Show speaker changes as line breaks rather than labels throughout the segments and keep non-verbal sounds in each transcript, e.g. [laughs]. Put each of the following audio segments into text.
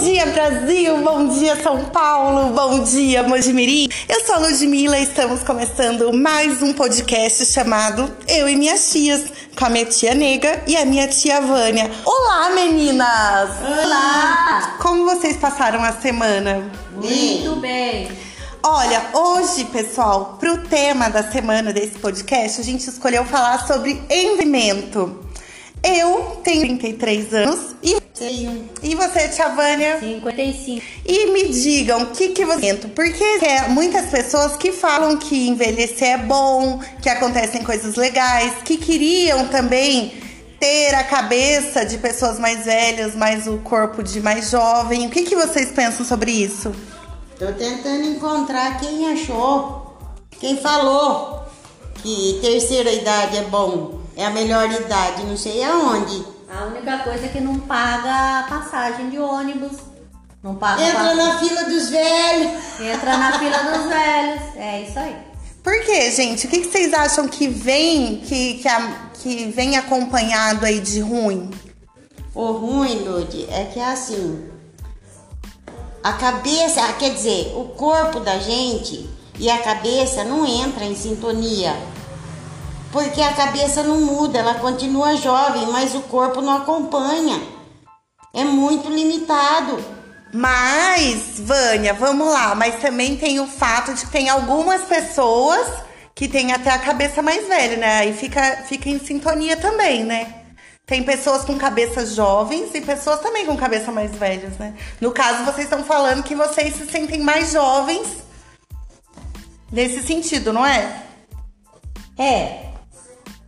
dia, Brasil! Bom dia, São Paulo! Bom dia, Mojimirim! Eu sou a Ludmilla e estamos começando mais um podcast chamado Eu e Minhas Tias, com a minha tia Nega e a minha tia Vânia. Olá, meninas!
Olá!
Como vocês passaram a semana?
Muito bem!
Olha, hoje, pessoal, pro tema da semana desse podcast, a gente escolheu falar sobre envelhecimento. Eu tenho 33 anos e, e você, Tia Vânia?
55.
E me digam o que, que você porque é muitas pessoas que falam que envelhecer é bom, que acontecem coisas legais, que queriam também ter a cabeça de pessoas mais velhas, mas o corpo de mais jovem. O que, que vocês pensam sobre isso?
Tô tentando encontrar quem achou, quem falou que terceira idade é bom, é a melhor idade, não sei aonde.
A única coisa é que não paga passagem de ônibus. Não paga
Entra
pa-
na fila dos velhos.
Entra na fila dos velhos. É isso aí.
Por quê, gente? O que, que vocês acham que vem, que, que, a- que vem acompanhado aí de ruim?
O ruim, Lud, é que é assim. A cabeça, quer dizer, o corpo da gente e a cabeça não entra em sintonia. Porque a cabeça não muda, ela continua jovem, mas o corpo não acompanha. É muito limitado.
Mas, Vânia, vamos lá. Mas também tem o fato de que tem algumas pessoas que têm até a cabeça mais velha, né? E fica, fica em sintonia também, né? Tem pessoas com cabeças jovens e pessoas também com cabeça mais velhas, né? No caso, vocês estão falando que vocês se sentem mais jovens nesse sentido, não é?
É.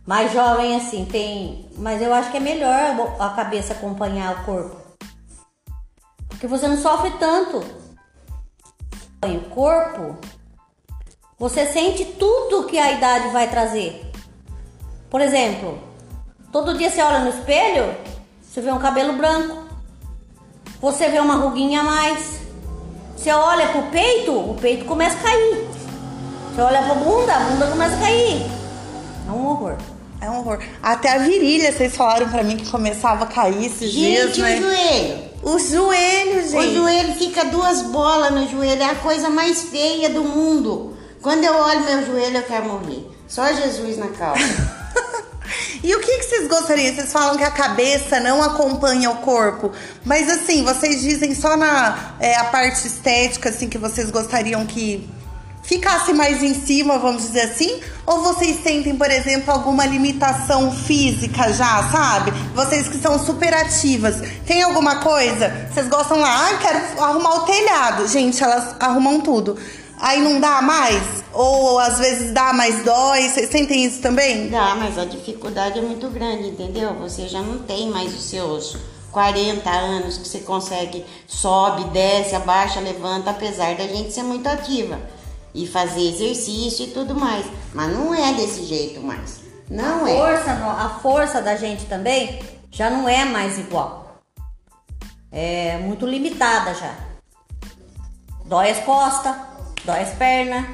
Mais jovem assim, tem. Mas eu acho que é melhor a cabeça acompanhar o corpo. Porque você não sofre tanto. O corpo, você sente tudo que a idade vai trazer. Por exemplo, todo dia você olha no espelho, você vê um cabelo branco. Você vê uma ruguinha a mais. Você olha pro peito, o peito começa a cair. Você olha pra bunda, a bunda começa a cair. É um horror.
É um horror. Até a virilha, vocês falaram pra mim que começava a cair esses dias,
Gente,
né?
o joelho.
O joelho, gente.
O joelho fica duas bolas no joelho, é a coisa mais feia do mundo. Quando eu olho meu joelho, eu quero morrer. Só Jesus na causa. [laughs]
E o que, que vocês gostariam? Vocês falam que a cabeça não acompanha o corpo, mas assim, vocês dizem só na é, a parte estética, assim, que vocês gostariam que ficasse mais em cima, vamos dizer assim? Ou vocês sentem, por exemplo, alguma limitação física já, sabe? Vocês que são super ativas, tem alguma coisa? Vocês gostam lá, ah, quero arrumar o telhado. Gente, elas arrumam tudo. Aí não dá mais? Ou às vezes dá, mas dói? Vocês sentem isso também?
Dá, mas a dificuldade é muito grande, entendeu? Você já não tem mais os seus 40 anos que você consegue, sobe, desce, abaixa, levanta, apesar da gente ser muito ativa e fazer exercício e tudo mais. Mas não é desse jeito mais. Não é.
Força, a força da gente também já não é mais igual. É muito limitada já. Dói as costas, dói as pernas.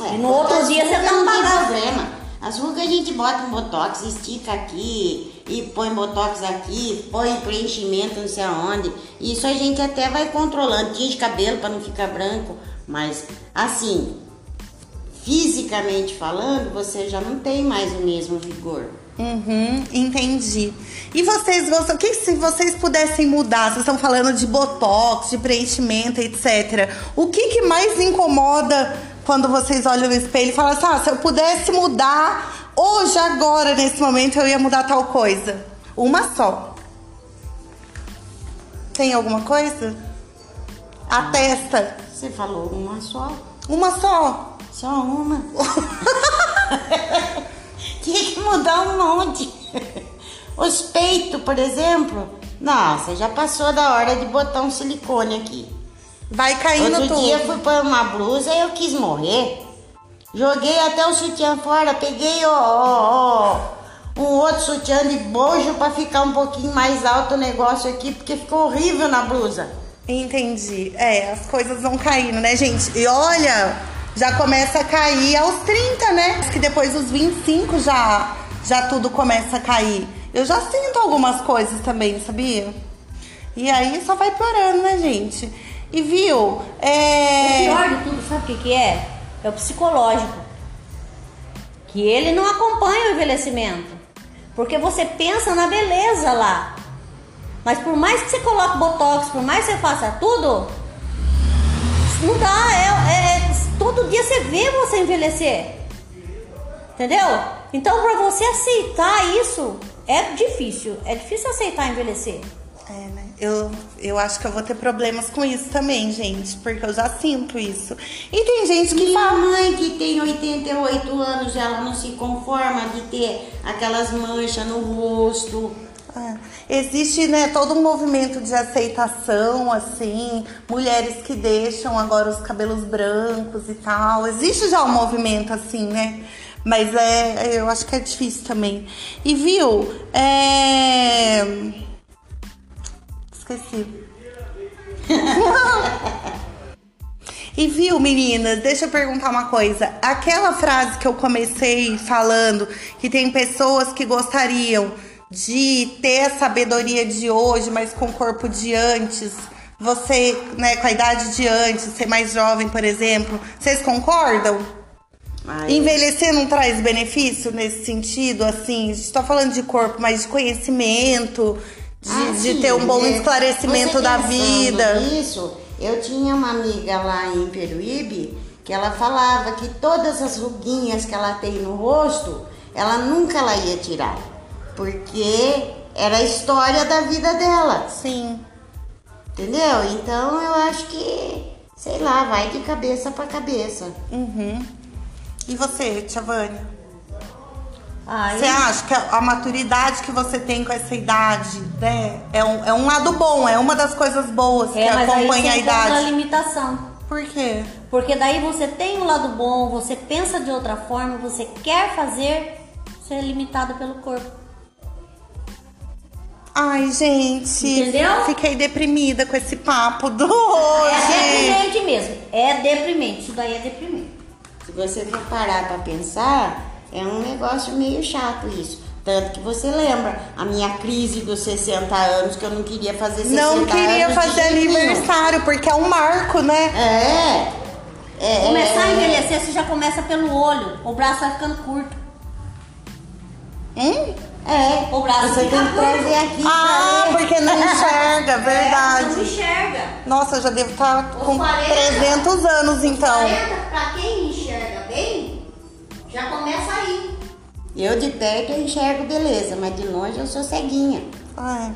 É,
e no outro dia você tá apagado.
problema. As rugas a gente bota um botox, estica aqui e põe botox aqui, põe preenchimento não sei aonde. Isso a gente até vai controlando, tinge cabelo para não ficar branco, mas assim, fisicamente falando, você já não tem mais o mesmo vigor.
Uhum, entendi. E vocês gostam? O que se vocês pudessem mudar? Vocês estão falando de botox, de preenchimento, etc. O que, que mais incomoda quando vocês olham no espelho e falam assim: ah, se eu pudesse mudar hoje, agora, nesse momento, eu ia mudar tal coisa? Uma só. Tem alguma coisa? A testa.
Você falou uma só,
Uma só.
só uma. [laughs] Tinha que mudar um monte. Os peitos, por exemplo, nossa, já passou da hora de botar um silicone aqui.
Vai caindo
Outro
tudo.
dia eu fui pôr uma blusa e eu quis morrer. Joguei até o sutiã fora, peguei ó, ó, um outro sutiã de bojo pra ficar um pouquinho mais alto o negócio aqui, porque ficou horrível na blusa.
Entendi. É, as coisas vão caindo, né, gente? E olha, já começa a cair aos 30, né? Acho que depois dos 25 já, já tudo começa a cair. Eu já sinto algumas coisas também, sabia? E aí só vai piorando, né, gente? E viu? É...
O pior de tudo, sabe o que, que é? É o psicológico. Que ele não acompanha o envelhecimento. Porque você pensa na beleza lá. Mas por mais que você coloque botox, por mais que você faça tudo, não dá. É, é, é todo dia você vê você envelhecer. Entendeu? Então, para você aceitar isso, é difícil. É difícil aceitar envelhecer.
É, né? Eu, eu acho que eu vou ter problemas com isso também, gente, porque eu já sinto isso. E tem gente que
Minha
fala.
mãe que tem 88 anos, ela não se conforma de ter aquelas manchas no rosto.
É, existe, né, todo um movimento de aceitação, assim, mulheres que deixam agora os cabelos brancos e tal. Existe já um movimento assim, né? Mas é, eu acho que é difícil também. E viu? É... Esqueci. [laughs] E viu, meninas, deixa eu perguntar uma coisa. Aquela frase que eu comecei falando, que tem pessoas que gostariam de ter a sabedoria de hoje, mas com o corpo de antes. Você, né, com a idade de antes, ser mais jovem, por exemplo. Vocês concordam?
Ai,
Envelhecer não traz benefício nesse sentido, assim? A gente tá falando de corpo, mas de conhecimento, de,
Ah,
de
sim,
ter um bom
é,
esclarecimento da vida.
Nisso, eu tinha uma amiga lá em Peruíbe que ela falava que todas as ruguinhas que ela tem no rosto, ela nunca ela ia tirar, porque era a história da vida dela,
Sim.
entendeu? Então eu acho que, sei lá, vai de cabeça para cabeça.
Uhum. E você, Tia Vânia? Você acha que a, maturidade que você tem com essa idade, né? É um, é um lado bom, é uma das coisas boas que
é, mas aí
acompanha a
você encontra a
idade.
limitação.
Por quê?
Porque daí você tem um lado bom, você pensa de outra forma, você quer fazer, você é limitado pelo corpo.
Ai, gente.
Entendeu?
Fiquei deprimida com esse papo do
É
hoje.
deprimente mesmo. É deprimente. Isso daí é deprimente.
Se você for parar para pensar, é um negócio meio chato isso. Tanto que você lembra a minha crise dos 60 anos, que eu não queria fazer 60
Não queria
anos de
fazer aniversário, porque é um marco, né?
É. é
Começar a
é,
envelhecer, você já começa pelo olho. O braço vai ficando curto.
Hum?
É,
O braço
você
fica
tem que
curto.
trazer aqui
Ah, porque não enxerga, [laughs]
É, Não
verdade.
enxerga.
Nossa, eu já devo estar
Os
com
40.
300 anos, então.
40, pra quem já começa aí.
Eu de perto eu enxergo beleza, mas de longe eu sou ceguinha.
Ai.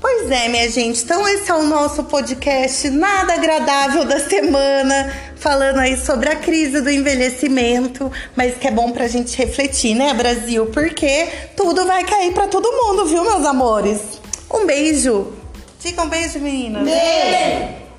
Pois é, minha gente. Então esse é o nosso podcast nada agradável da semana, falando aí sobre a crise do envelhecimento, mas que é bom pra gente refletir, né, Brasil? Porque tudo vai cair pra todo mundo, viu, meus amores? Um beijo. Diga um beijo, meninas.
Beijo!